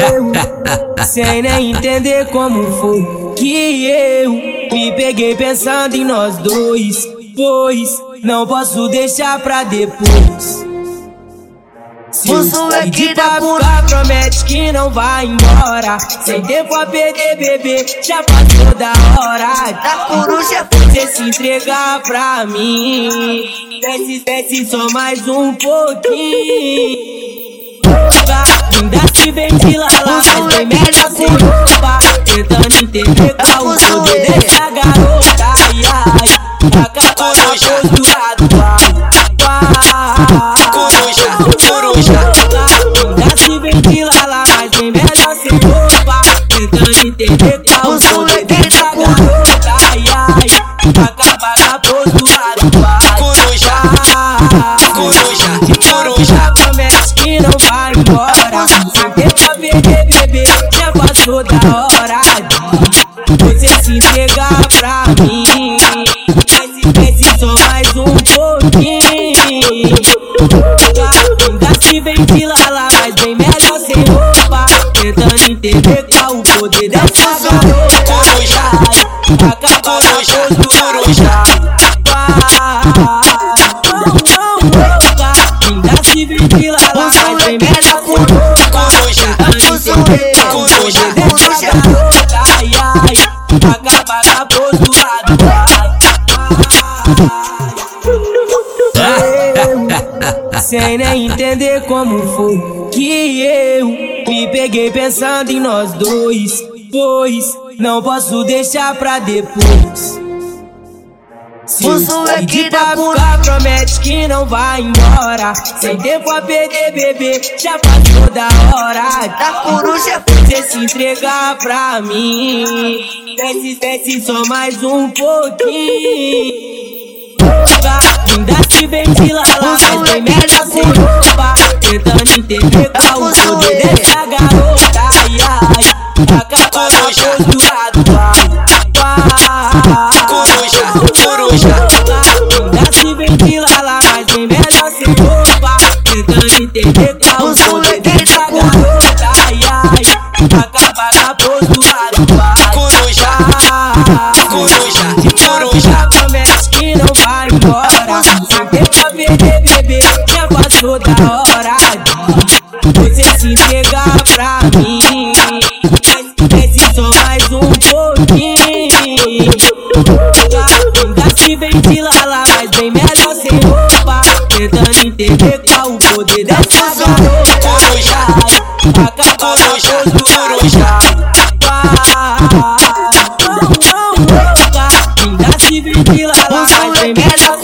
eu, sem nem entender como foi que eu me peguei pensando em nós dois. Pois não posso deixar pra depois. Se o moleque da ficar, promete que não vai embora. Sem tempo a perder, bebê, já passou da hora. Da coruja, você se entregar pra mim. Desce, desce só mais um pouquinho. Ainda se de lá, mas bem melhor sem roupa. Tentando entender qual o poder dessa garota. Ai, ai, na postura do Coruja, coruja. Ainda se vem perder, bebê, já passou da hora de você se entregar pra mim. Desce, desce só mais um pouquinho. Ainda se ventila lá, mas bem melhor sem roupa. Tentando entender qual o poder dessa garota. Acaba na postura. Ainda se ventila lá, mas bem melhor sem roupa. Sem nem entender como foi que eu me peguei pensando em nós dois. Pois não posso deixar pra depois. O moleque da ficar, promete que não vai embora. Sem tempo a perder, bebê, já passou da hora. Da coruja, Você se entregar pra mim. Desce, desce só mais um pouquinho. Ainda se ventila lá, mas bem melhor sem roupa. Tentando entender qual o poder dessa garota. Ai, ai, acaba na postura roupa. Tentando entender qual o poder dessa garota. Ai, ai, acaba na postura. Coruja, coruja, coruja. Promete que não vai embora. Tempo a perder, bebê, já passou da hora. De você se entregar pra mim. Desce só mais um pouquinho. Ainda se ventila dessa garota. Coruja, Acaba na coruja, postura. Ainda se ventila lá, mas bem melhor